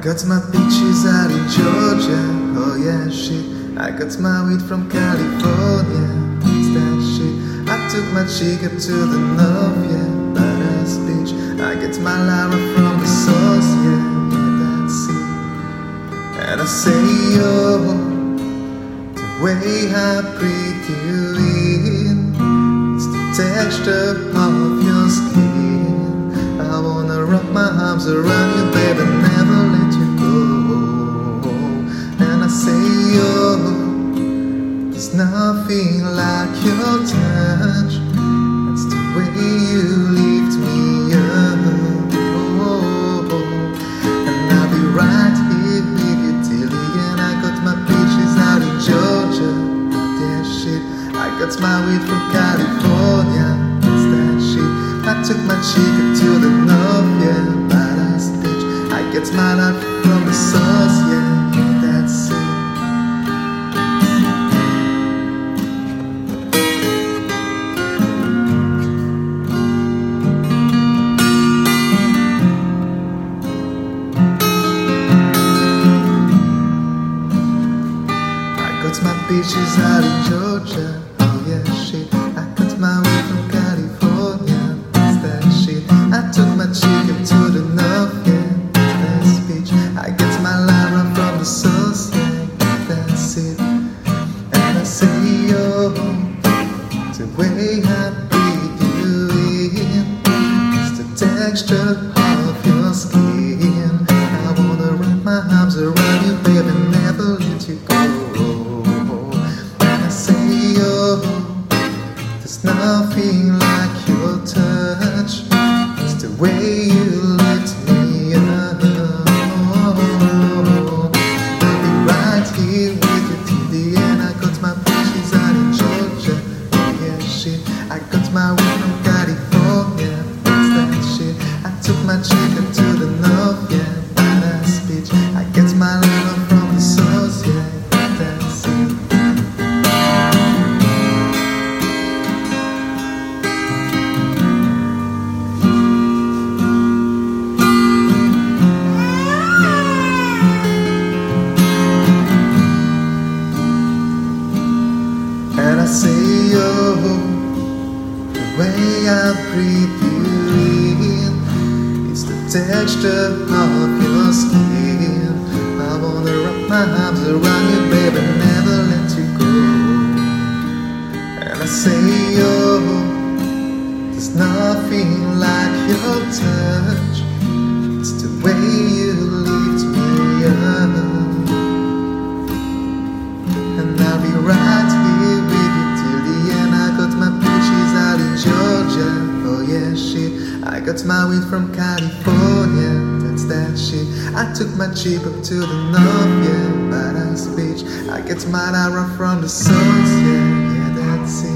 Got my peaches out in Georgia, oh yeah shit. I got my weed from California, that's that shit. I took my chick up to the north, yeah, badass bitch. I get my Lara from the source, yeah, yeah, that's it. And I say, yo, the way I breathe you in, it's the texture of your skin. I wanna wrap my arms around you, nothing like your touch. That's the way you lift me up. Oh, and I'll be right here with you till the end. I got my peaches out in Georgia. That shit. I got my weed from California. That's that shit. I took my chick up to the north, yeah, badass bitch. I get my love from the source, yeah, beaches out in Georgia. Oh yeah, shit. I cut my way from California. That's that shit. I took my chick up to the north, yeah. That's bitch. I get my Lara from the source, yeah. That's it. And I say, yo, the way I breathe you in, it's the texture shit. I got my California. Way I breathe you in, it's the texture of your skin. I wanna wrap my arms around you, baby, got my weed from California. That's that shit. I took my jeep up to the north, yeah. Badass bitch. I get my Lara from the source, yeah. Yeah, that's it.